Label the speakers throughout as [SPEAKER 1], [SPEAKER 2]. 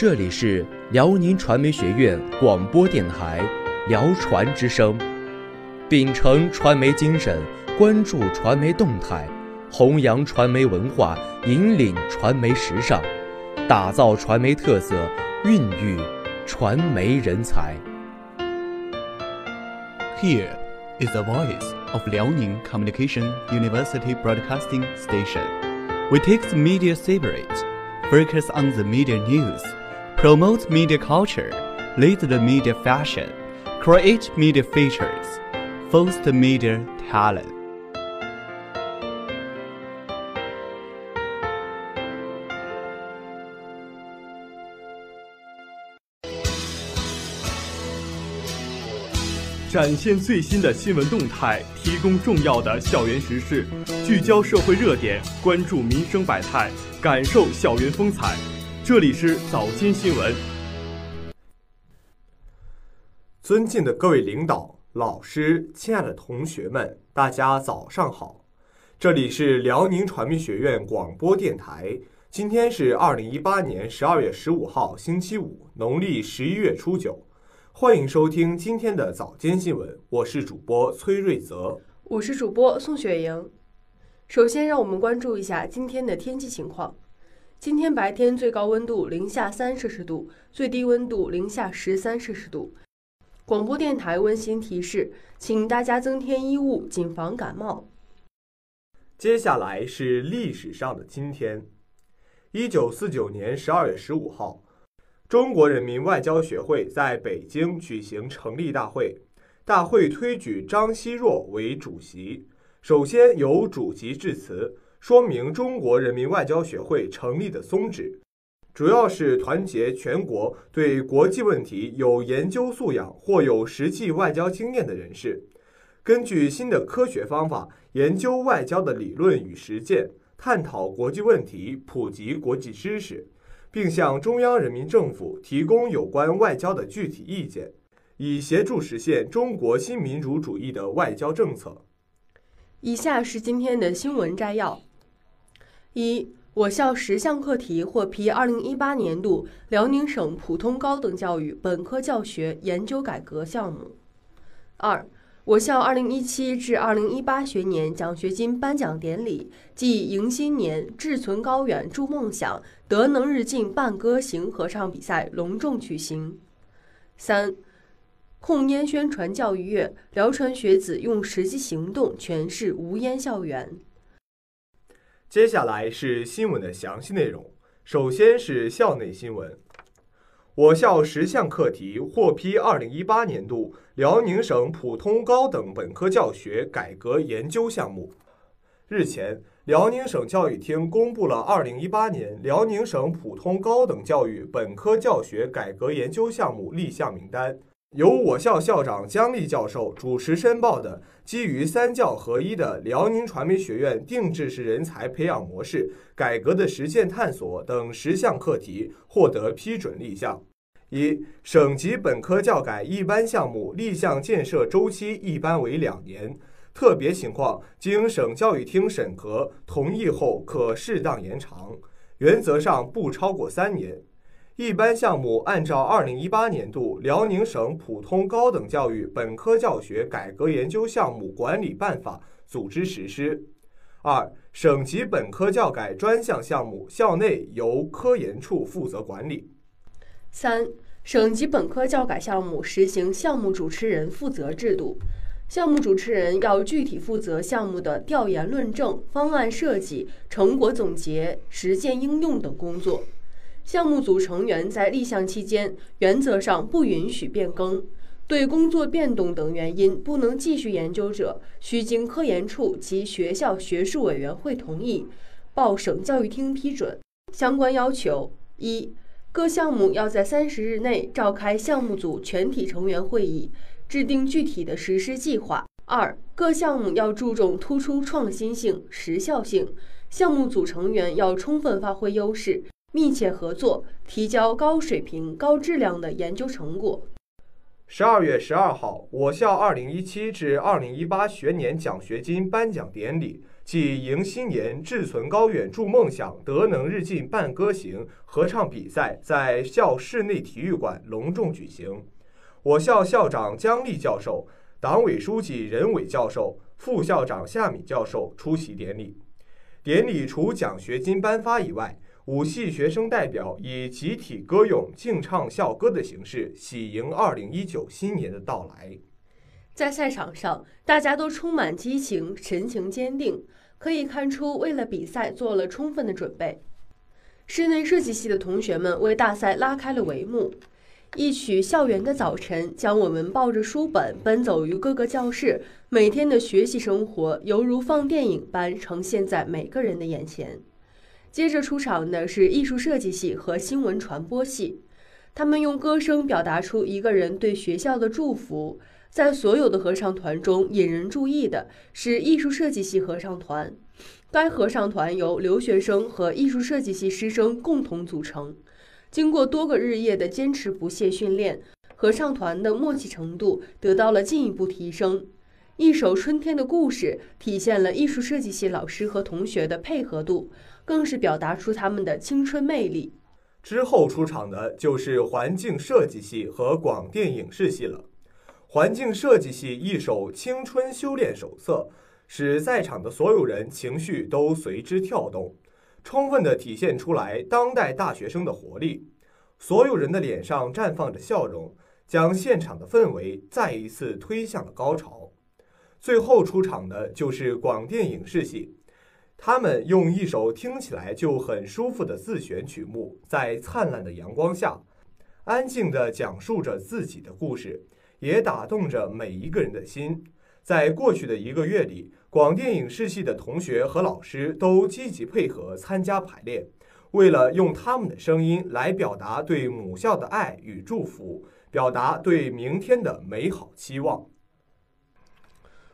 [SPEAKER 1] 这里是辽宁传媒学院广播电台《辽传之声》，秉承传媒精神，关注传媒动态，弘扬传媒文化，引领传媒时尚，打造传媒特色，孕育传媒人才。
[SPEAKER 2] Here is the voice of Liaoning Communication University Broadcasting Station. We take the media spirit, focus on the media news, promote media culture, lead the media fashion, create media features, foster media talent.
[SPEAKER 3] 展现最新的新闻动态，提供重要的校园时事，聚焦社会热点，关注民生百态，感受校园风采。这里是早间新闻。尊敬的各位领导、老师、亲爱的同学们，大家早上好！这里是辽宁传媒学院广播电台。今天是二零一八年十二月十五号，星期五，农历十一月初九。欢迎收听今天的早间新闻，我是主播崔瑞泽，
[SPEAKER 4] 我是主播宋雪莹。首先，让我们关注一下今天的天气情况。今天白天最高温度零下三摄氏度，最低温度零下十三摄氏度。广播电台温馨提示，请大家增添衣物，谨防感冒。
[SPEAKER 3] 接下来是历史上的今天，一九四九年十二月十五号。中国人民外交学会在北京举行成立大会，大会推举张奚若为主席。首先由主席致辞，说明中国人民外交学会成立的宗旨，主要是团结全国对国际问题有研究素养或有实际外交经验的人士，根据新的科学方法研究外交的理论与实践，探讨国际问题，普及国际知识。并向中央人民政府提供有关外交的具体意见，以协助实现中国新民主主义的外交政策。
[SPEAKER 4] 以下是今天的新闻摘要：一、我校十项课题获批二零一八年度辽宁省普通高等教育本科教学研究改革项目；二、我校二零一七至二零一八学年奖学金颁奖典礼暨迎新年志存高远筑梦想德能日进伴歌行合唱比赛隆重举行。三、控烟宣传教育月，辽传学子用实际行动诠释无烟校园。
[SPEAKER 3] 接下来是新闻的详细内容。首先是校内新闻。我校十项课题获批二零一八年度辽宁省普通高等本科教学改革研究项目。日前，辽宁省教育厅公布了二零一八年辽宁省普通高等教育本科教学改革研究项目立项名单。由我校校长姜立教授主持申报的基于三教合一的辽宁传媒学院定制式人才培养模式改革的实践探索等十项课题获得批准立项。一、省级本科教改一般项目立项建设周期一般为两年，特别情况经省教育厅审核同意后可适当延长，原则上不超过三年。一般项目按照二零一八年度辽宁省普通高等教育本科教学改革研究项目管理办法组织实施。二、省级本科教改专项项目校内由科研处负责管理。
[SPEAKER 4] 三、省级本科教改项目实行项目主持人负责制度，项目主持人要具体负责项目的调研论证、方案设计、成果总结、实践应用等工作。项目组成员在立项期间原则上不允许变更，对工作变动等原因不能继续研究者，需经科研处及学校学术委员会同意，报省教育厅批准。相关要求：一、各项目要在三十日内召开项目组全体成员会议，制定具体的实施计划。二、各项目要注重突出创新性、时效性，项目组成员要充分发挥优势。密切合作，提交高水平、高质量的研究成果。
[SPEAKER 3] 十二月十二号，我校二零一七至二零一八学年奖学金颁奖典礼暨迎新年志存高远筑梦想德能日进伴歌行合唱比赛在校室内体育馆隆重举行。我校校长姜丽教授、党委书记任伟教授、副校长夏敏教授出席典礼。典礼除奖学金颁发以外，五系学生代表以集体歌咏、竞唱校歌的形式，喜迎二零一九新年的到来。
[SPEAKER 4] 在赛场上，大家都充满激情，神情坚定，可以看出为了比赛做了充分的准备。室内设计系的同学们为大赛拉开了帷幕。一曲《校园的早晨》将我们抱着书本奔走于各个教室，每天的学习生活犹如放电影般呈现在每个人的眼前。接着出场的是艺术设计系和新闻传播系，他们用歌声表达出一个人对学校的祝福。在所有的合唱团中，引人注意的是艺术设计系合唱团。该合唱团由留学生和艺术设计系师生共同组成。经过多个日夜的坚持不懈训练，合唱团的默契程度得到了进一步提升。一首《春天的故事》体现了艺术设计系老师和同学的配合度。更是表达出他们的青春魅力。
[SPEAKER 3] 之后出场的就是环境设计系和广电影视系了。环境设计系一首《青春修炼手册》，使在场的所有人情绪都随之跳动，充分的体现出来当代大学生的活力。所有人的脸上绽放着笑容，将现场的氛围再一次推向了高潮。最后出场的就是广电影视系。他们用一首听起来就很舒服的自选曲目，在灿烂的阳光下，安静地讲述着自己的故事，也打动着每一个人的心。在过去的一个月里，广电影视系的同学和老师都积极配合参加排练，为了用他们的声音来表达对母校的爱与祝福，表达对明天的美好期望。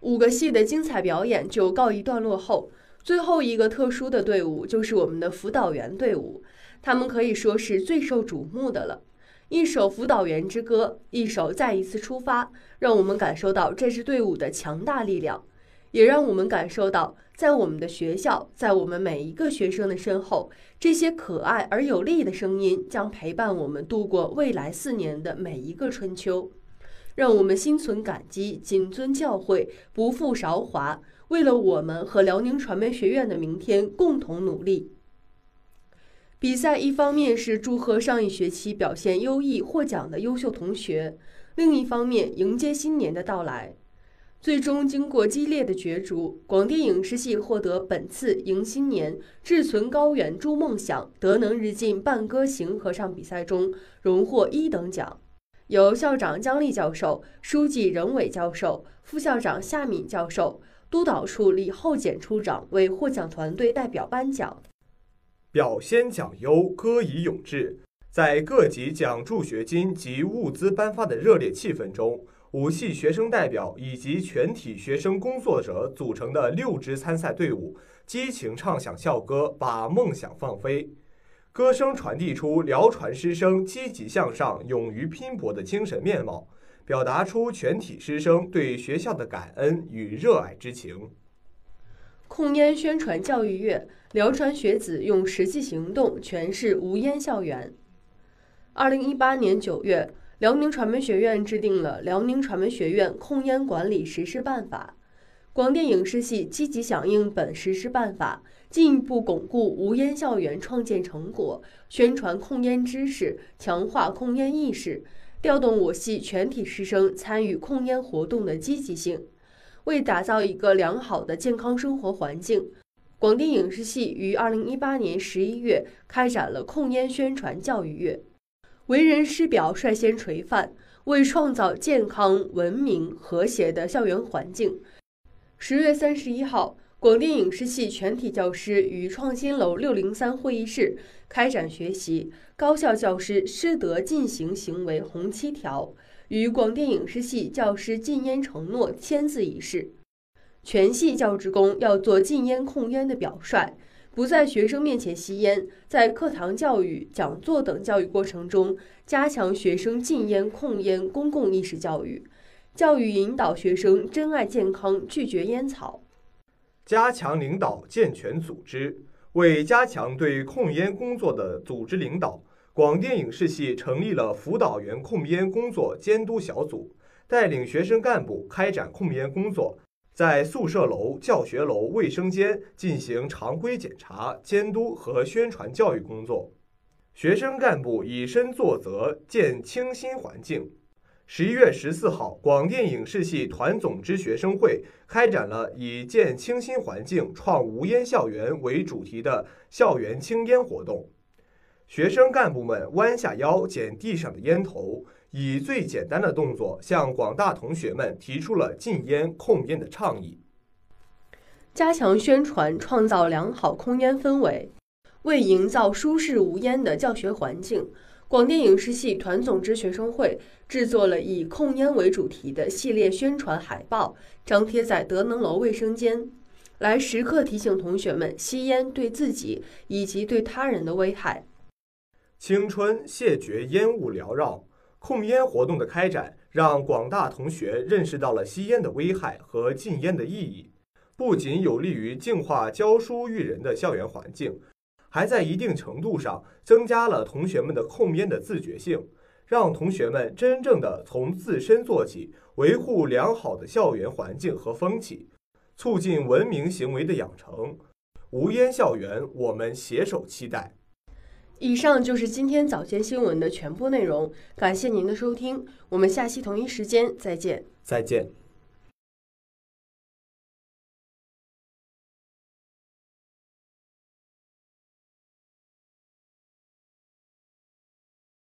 [SPEAKER 4] 五个系的精彩表演就告一段落后。最后一个特殊的队伍就是我们的辅导员队伍，他们可以说是最受瞩目的了。一首辅导员之歌，一首再一次出发，让我们感受到这支队伍的强大力量，也让我们感受到，在我们的学校，在我们每一个学生的身后，这些可爱而有力的声音将陪伴我们度过未来四年的每一个春秋。让我们心存感激，谨遵教诲，不负韶华。为了我们和辽宁传媒学院的明天共同努力。比赛一方面是祝贺上一学期表现优异获奖的优秀同学，另一方面迎接新年的到来。最终经过激烈的角逐，广电影视系获得本次迎新年志存高远筑梦想德能日进伴歌行合唱比赛中荣获一等奖，由校长姜立教授、书记任伟教授、副校长夏敏教授。督导处李厚简处长为获奖团队代表颁奖，
[SPEAKER 3] 表先奖优，歌以咏志。在各级奖助学金及物资颁发的热烈气氛中，五系学生代表以及全体学生工作者组成的六支参赛队伍，激情唱响校歌，把梦想放飞。歌声传递出辽传师生积极向上、勇于拼搏的精神面貌。表达出全体师生对学校的感恩与热爱之情。
[SPEAKER 4] 控烟宣传教育月，辽传学子用实际行动诠释无烟校园。二零一八年九月，辽宁传媒学院制定了《辽宁传媒学院控烟管理实施办法》，广电影视系积极响应本实施办法，进一步巩固无烟校园创建成果，宣传控烟知识，强化控烟意识。调动我系全体师生参与控烟活动的积极性，为打造一个良好的健康生活环境，广电影视系于二零一八年十一月开展了控烟宣传教育月，为人师表率先垂范，为创造健康、文明、和谐的校园环境。十月三十一号。广电影视系全体教师于创新楼六零三会议室开展学习《高校教师师德进行行为红七条》与广电影视系教师禁烟承诺签字仪式。全系教职工要做禁烟控烟的表率，不在学生面前吸烟，在课堂教育、讲座等教育过程中，加强学生禁烟、控烟公共意识教育，教育引导学生珍爱健康、拒绝烟草。
[SPEAKER 3] 加强领导健全组织，为加强对控烟工作的组织领导，广电影视系成立了辅导员控烟工作监督小组，带领学生干部开展控烟工作，在宿舍楼、教学楼、卫生间进行常规检查、监督和宣传教育工作。学生干部以身作则，建清新环境。十一月十四号，广电影视系团总支学生会开展了以“建清新环境，创无烟校园”为主题的校园清烟活动。学生干部们弯下腰捡地上的烟头，以最简单的动作向广大同学们提出了禁烟控烟的倡议。
[SPEAKER 4] 加强宣传，创造良好控烟氛围，为营造舒适无烟的教学环境。广电影视系团总支学生会制作了以控烟为主题的系列宣传海报，张贴在德能楼卫生间，来时刻提醒同学们吸烟对自己以及对他人的危害。
[SPEAKER 3] 青春谢绝烟雾缭绕，控烟活动的开展，让广大同学认识到了吸烟的危害和禁烟的意义，不仅有利于净化教书育人的校园环境。还在一定程度上增加了同学们的控烟的自觉性，让同学们真正的从自身做起，维护良好的校园环境和风气，促进文明行为的养成。无烟校园，我们携手期待。
[SPEAKER 4] 以上就是今天早间新闻的全部内容，感谢您的收听，我们下期同一时间再见。
[SPEAKER 3] 再见。